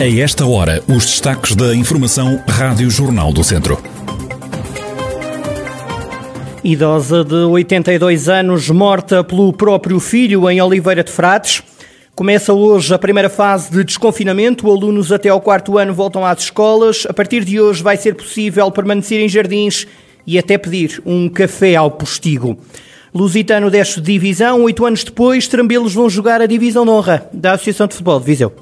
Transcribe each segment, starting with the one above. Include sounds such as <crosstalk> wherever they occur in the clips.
A esta hora, os destaques da Informação Rádio Jornal do Centro. Idosa de 82 anos, morta pelo próprio filho em Oliveira de Frades. Começa hoje a primeira fase de desconfinamento. Alunos até ao quarto ano voltam às escolas. A partir de hoje vai ser possível permanecer em jardins e até pedir um café ao postigo. Lusitano desce de divisão. Oito anos depois, Trambelos vão jogar a divisão de honra da Associação de Futebol de Viseu.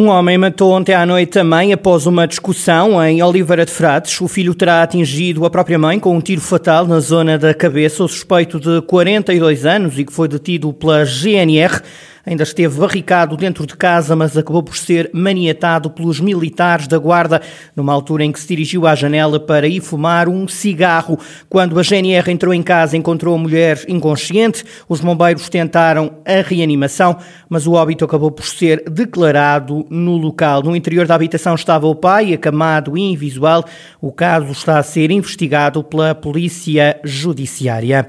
Um homem matou ontem à noite a mãe após uma discussão em Oliveira de Frades. O filho terá atingido a própria mãe com um tiro fatal na zona da cabeça. O suspeito de 42 anos e que foi detido pela GNR ainda esteve barricado dentro de casa, mas acabou por ser maniatado pelos militares da Guarda, numa altura em que se dirigiu à janela para ir fumar um cigarro. Quando a GNR entrou em casa, encontrou a mulher inconsciente. Os bombeiros tentaram a reanimação, mas o óbito acabou por ser declarado no local. No interior da habitação estava o pai, acamado e invisual. O caso está a ser investigado pela Polícia Judiciária.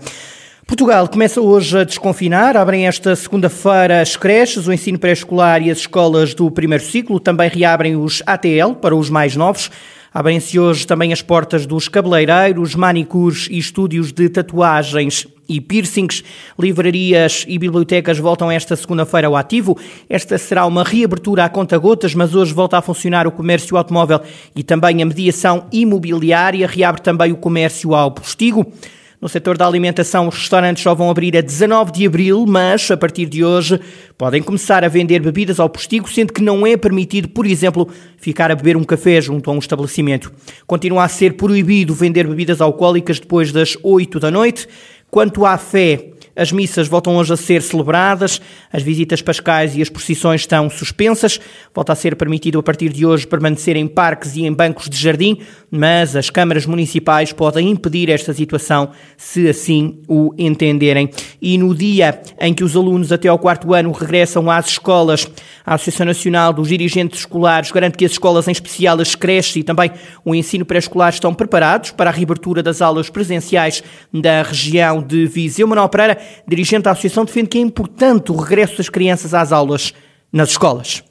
Portugal começa hoje a desconfinar. Abrem esta segunda-feira as creches, o ensino pré-escolar e as escolas do primeiro ciclo. Também reabrem os ATL para os mais novos. Abrem-se hoje também as portas dos cabeleireiros, manicures e estúdios de tatuagens e piercings. Livrarias e bibliotecas voltam esta segunda-feira ao ativo. Esta será uma reabertura a conta-gotas, mas hoje volta a funcionar o comércio automóvel e também a mediação imobiliária. Reabre também o comércio ao postigo. No setor da alimentação, os restaurantes só vão abrir a 19 de abril, mas a partir de hoje podem começar a vender bebidas ao postigo, sendo que não é permitido, por exemplo, ficar a beber um café junto a um estabelecimento. Continua a ser proibido vender bebidas alcoólicas depois das 8 da noite. Quanto à fé, as missas voltam hoje a ser celebradas, as visitas pascais e as procissões estão suspensas. Volta a ser permitido a partir de hoje permanecer em parques e em bancos de jardim, mas as câmaras municipais podem impedir esta situação se assim o entenderem. E no dia em que os alunos até ao quarto ano regressam às escolas, a Associação Nacional dos Dirigentes Escolares garante que as escolas, em especial as creches e também o ensino pré-escolar, estão preparados para a reabertura das aulas presenciais da região de Viseu. Manuel Pereira dirigente da associação, defende que é importante o regresso das crianças às aulas nas escolas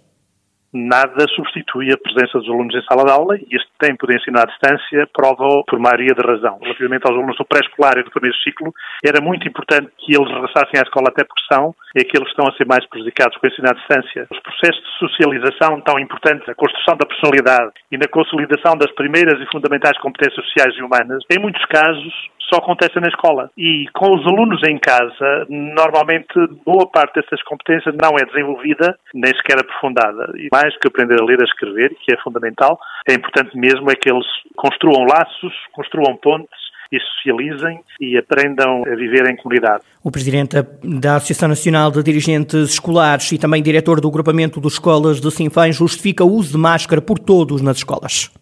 nada substitui a presença dos alunos em sala de aula e este tempo de ensino à distância prova por maioria de razão. Relativamente aos alunos do pré-escolar e do primeiro ciclo, era muito importante que eles regressassem à escola até porque são aqueles que estão a ser mais prejudicados com o ensino à distância. Os processos de socialização tão importantes, a construção da personalidade e na consolidação das primeiras e fundamentais competências sociais e humanas, em muitos casos só acontece na escola. E com os alunos em casa, normalmente boa parte dessas competências não é desenvolvida, nem sequer aprofundada. E mais que aprender a ler e a escrever, que é fundamental, é importante mesmo é que eles construam laços, construam pontes e socializem e aprendam a viver em comunidade. O presidente da Associação Nacional de Dirigentes Escolares e também diretor do agrupamento de escolas de Sinfãs justifica o uso de máscara por todos nas escolas.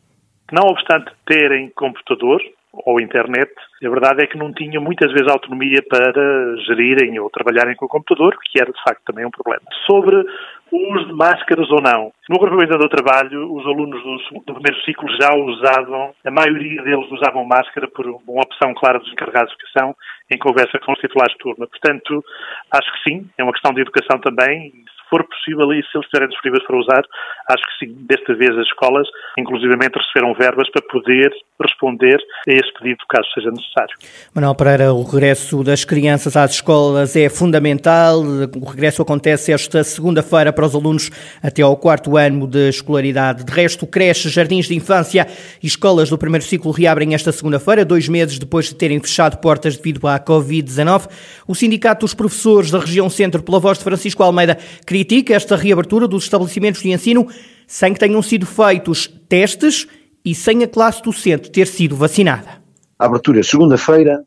Não obstante terem computador, ou internet, a verdade é que não tinham muitas vezes autonomia para gerirem ou trabalharem com o computador, que era de facto também um problema. Sobre uso de máscaras ou não. No agrupamento do trabalho, os alunos do, do, primeiro ciclo já usavam, a maioria deles usavam máscara por uma opção clara dos encarregados de educação em conversa com os titulares de turma. Portanto, acho que sim, é uma questão de educação também for possível e se eles estiverem disponíveis para usar, acho que sim, desta vez as escolas, inclusivamente, receberam verbas para poder responder a esse pedido, caso seja necessário. Manuel Pereira, o regresso das crianças às escolas é fundamental. O regresso acontece esta segunda-feira para os alunos até ao quarto ano de escolaridade. De resto, creches, jardins de infância e escolas do primeiro ciclo reabrem esta segunda-feira, dois meses depois de terem fechado portas devido à Covid-19. O Sindicato dos Professores da Região Centro, pela voz de Francisco Almeida, critica esta reabertura dos estabelecimentos de ensino sem que tenham sido feitos testes e sem a classe docente ter sido vacinada. A abertura segunda-feira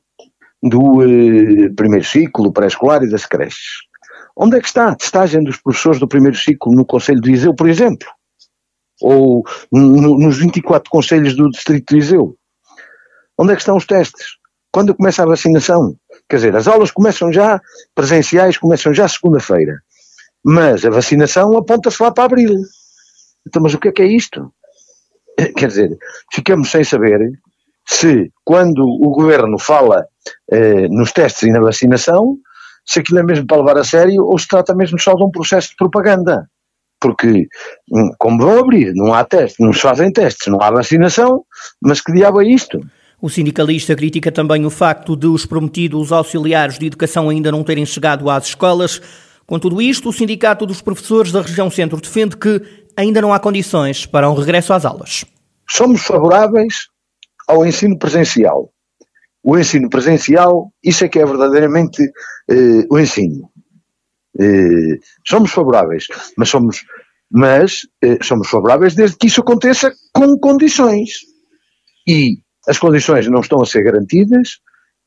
do eh, primeiro ciclo pré-escolar e das creches. Onde é que está a testagem dos professores do primeiro ciclo no Conselho de Viseu, por exemplo? Ou no, nos 24 conselhos do Distrito de Viseu? Onde é que estão os testes? Quando começa a vacinação? Quer dizer, as aulas começam já, presenciais começam já segunda-feira. Mas a vacinação aponta-se lá para abril. Então, mas o que é que é isto? <laughs> Quer dizer, ficamos sem saber se, quando o governo fala eh, nos testes e na vacinação, se aquilo é mesmo para levar a sério ou se trata mesmo só de um processo de propaganda. Porque, hum, como vão abrir, não há testes, não se fazem testes, não há vacinação, mas que diabo é isto? O sindicalista critica também o facto de os prometidos auxiliares de educação ainda não terem chegado às escolas. Com tudo isto, o Sindicato dos Professores da Região Centro defende que ainda não há condições para um regresso às aulas. Somos favoráveis ao ensino presencial. O ensino presencial, isso é que é verdadeiramente eh, o ensino. Eh, somos favoráveis, mas somos, mas eh, somos favoráveis desde que isso aconteça com condições. E as condições não estão a ser garantidas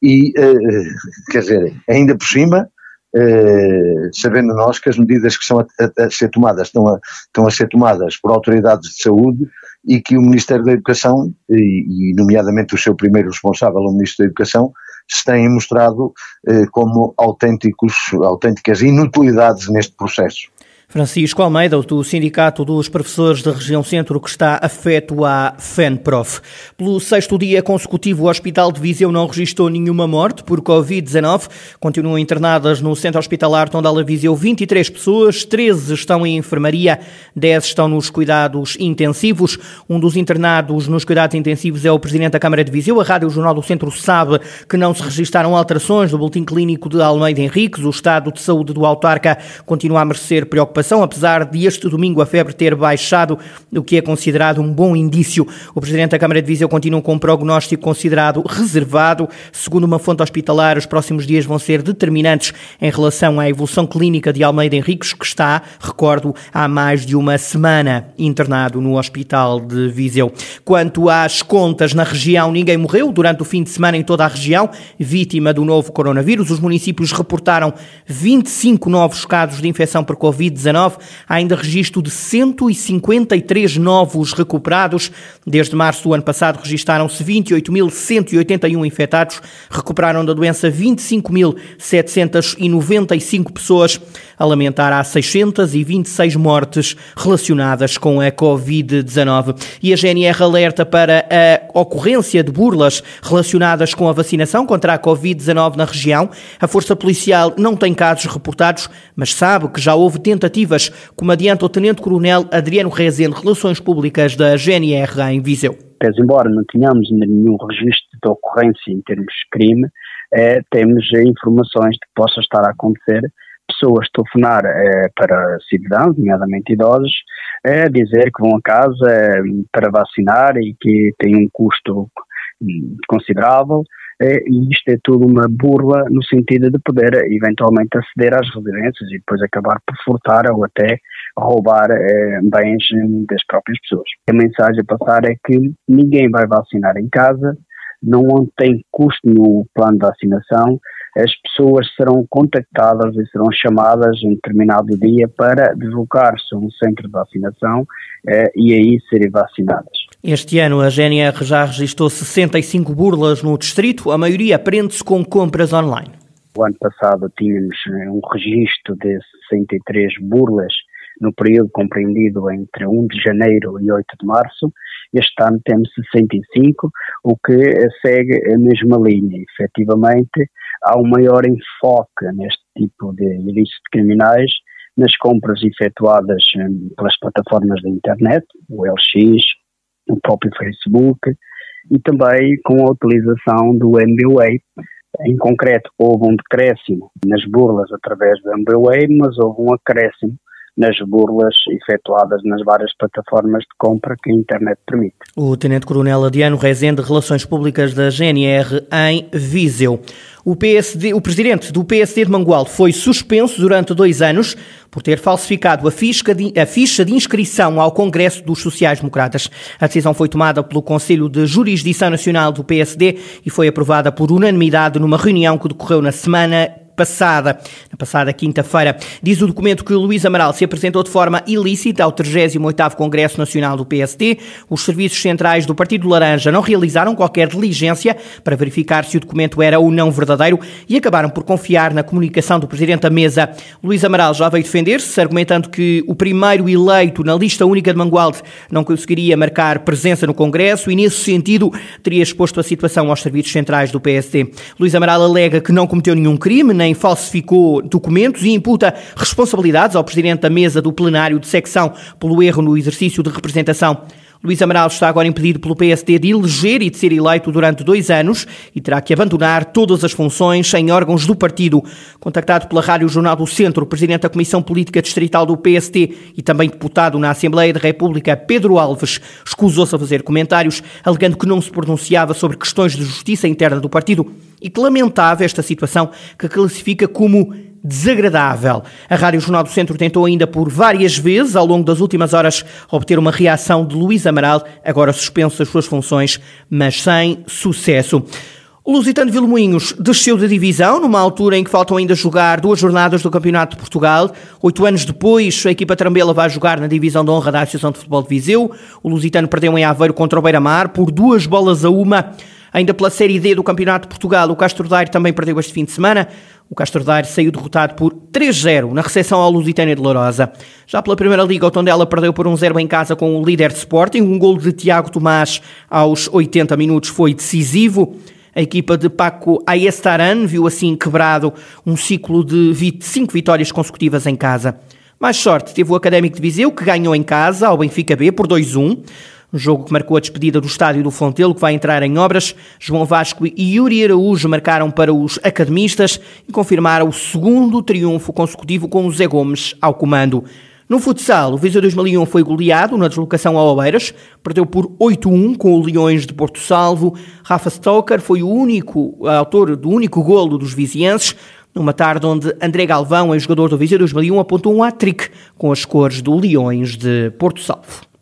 e, eh, quer dizer, ainda por cima, eh, sabendo nós que as medidas que são a, a, a ser tomadas estão a, estão a ser tomadas por autoridades de saúde e que o Ministério da Educação, e, e nomeadamente o seu primeiro responsável, o Ministro da Educação, se têm mostrado eh, como autênticos, autênticas inutilidades neste processo. Francisco Almeida, do Sindicato dos Professores da Região Centro, que está afeto à FENPROF. Pelo sexto dia consecutivo, o Hospital de Viseu não registrou nenhuma morte por Covid-19. Continuam internadas no Centro Hospitalar Tondela Viseu 23 pessoas, 13 estão em enfermaria, 10 estão nos cuidados intensivos. Um dos internados nos cuidados intensivos é o Presidente da Câmara de Viseu. A Rádio Jornal do Centro sabe que não se registaram alterações do boletim clínico de Almeida Henriques. O estado de saúde do autarca continua a merecer preocupação apesar de este domingo a febre ter baixado, o que é considerado um bom indício. O Presidente da Câmara de Viseu continua com um prognóstico considerado reservado. Segundo uma fonte hospitalar, os próximos dias vão ser determinantes em relação à evolução clínica de Almeida Henriques, que está, recordo, há mais de uma semana internado no Hospital de Viseu. Quanto às contas na região, ninguém morreu durante o fim de semana em toda a região, vítima do novo coronavírus. Os municípios reportaram 25 novos casos de infecção por Covid-19 há ainda registro de 153 novos recuperados. Desde março do ano passado registaram-se 28.181 infectados, recuperaram da doença 25.795 pessoas. A lamentar há 626 mortes relacionadas com a Covid-19. E a GNR alerta para a ocorrência de burlas relacionadas com a vacinação contra a Covid-19 na região. A Força Policial não tem casos reportados, mas sabe que já houve tentativas como adianta o Tenente-Coronel Adriano Rezende, Relações Públicas da GNR em Viseu. Pese embora não tenhamos nenhum registro de ocorrência em termos de crime, eh, temos informações de que possa estar a acontecer pessoas telefonar eh, para cidadãos, nomeadamente idosos, eh, dizer que vão a casa eh, para vacinar e que tem um custo hum, considerável, e isto é tudo uma burla no sentido de poder eventualmente aceder às residências e depois acabar por furtar ou até roubar é, bens das próprias pessoas. A mensagem a passar é que ninguém vai vacinar em casa, não tem custo no plano de vacinação, as pessoas serão contactadas e serão chamadas em determinado dia para deslocar-se a um centro de vacinação eh, e aí serem vacinadas. Este ano a GNR já registrou 65 burlas no distrito, a maioria prende-se com compras online. O ano passado tínhamos eh, um registro de 63 burlas no período compreendido entre 1 de janeiro e 8 de março. Este ano temos 65, o que segue a mesma linha. Efetivamente, há um maior enfoque neste tipo de ilícitos criminais nas compras efetuadas eh, pelas plataformas da internet, o LX, o próprio Facebook, e também com a utilização do MBWay. Em concreto, houve um decréscimo nas burlas através do MBWay, mas houve um acréscimo nas burlas efetuadas nas várias plataformas de compra que a internet permite. O Tenente-Coronel Adiano Rezende, Relações Públicas da GNR em Viseu. O, PSD, o presidente do PSD de Mangual foi suspenso durante dois anos por ter falsificado a ficha, de, a ficha de inscrição ao Congresso dos Sociais-Democratas. A decisão foi tomada pelo Conselho de Jurisdição Nacional do PSD e foi aprovada por unanimidade numa reunião que decorreu na semana passada, na passada quinta-feira. Diz o documento que o Luís Amaral se apresentou de forma ilícita ao 38º Congresso Nacional do PSD. Os serviços centrais do Partido Laranja não realizaram qualquer diligência para verificar se o documento era ou não verdadeiro e acabaram por confiar na comunicação do Presidente da Mesa. Luís Amaral já veio defender-se, argumentando que o primeiro eleito na lista única de Mangualde não conseguiria marcar presença no Congresso e, nesse sentido, teria exposto a situação aos serviços centrais do PSD. Luís Amaral alega que não cometeu nenhum crime, nem falsificou documentos e imputa responsabilidades ao Presidente da Mesa do Plenário de Secção pelo erro no exercício de representação. Luís Amaral está agora impedido pelo PSD de eleger e de ser eleito durante dois anos e terá que abandonar todas as funções em órgãos do partido. Contactado pela Rádio Jornal do Centro, o presidente da Comissão Política Distrital do PSD e também deputado na Assembleia da República, Pedro Alves, escusou-se a fazer comentários, alegando que não se pronunciava sobre questões de justiça interna do partido e que lamentava esta situação que classifica como desagradável. A Rádio Jornal do Centro tentou ainda por várias vezes, ao longo das últimas horas, obter uma reação de Luís Amaral, agora suspenso das suas funções, mas sem sucesso. O Lusitano Vilmoinhos desceu da divisão, numa altura em que faltam ainda jogar duas jornadas do Campeonato de Portugal. Oito anos depois, a equipa Trambela vai jogar na divisão de honra da Associação de Futebol de Viseu. O Lusitano perdeu em Aveiro contra o Beira-Mar por duas bolas a uma. Ainda pela Série D do Campeonato de Portugal, o Castro Daire também perdeu este fim de semana. O Castro Daire saiu derrotado por 3-0 na recepção ao Lusitânia de Lourosa. Já pela Primeira Liga, o Tondela perdeu por 1-0 em casa com o líder de Sporting. Um gol de Tiago Tomás aos 80 minutos foi decisivo. A equipa de Paco Ayestaran viu assim quebrado um ciclo de 25 vitórias consecutivas em casa. Mais sorte teve o Académico de Viseu, que ganhou em casa ao Benfica B por 2-1. Jogo que marcou a despedida do estádio do Fontelo, que vai entrar em obras. João Vasco e Yuri Araújo marcaram para os academistas e confirmaram o segundo triunfo consecutivo com o Zé Gomes ao comando. No futsal, o Viseu 2001 foi goleado na deslocação ao Oeiras, perdeu por 8-1 com o Leões de Porto Salvo. Rafa Stoker foi o único autor do único golo dos vizienses, numa tarde onde André Galvão, ex-jogador do Viseu 2001, apontou um hat-trick com as cores do Leões de Porto Salvo.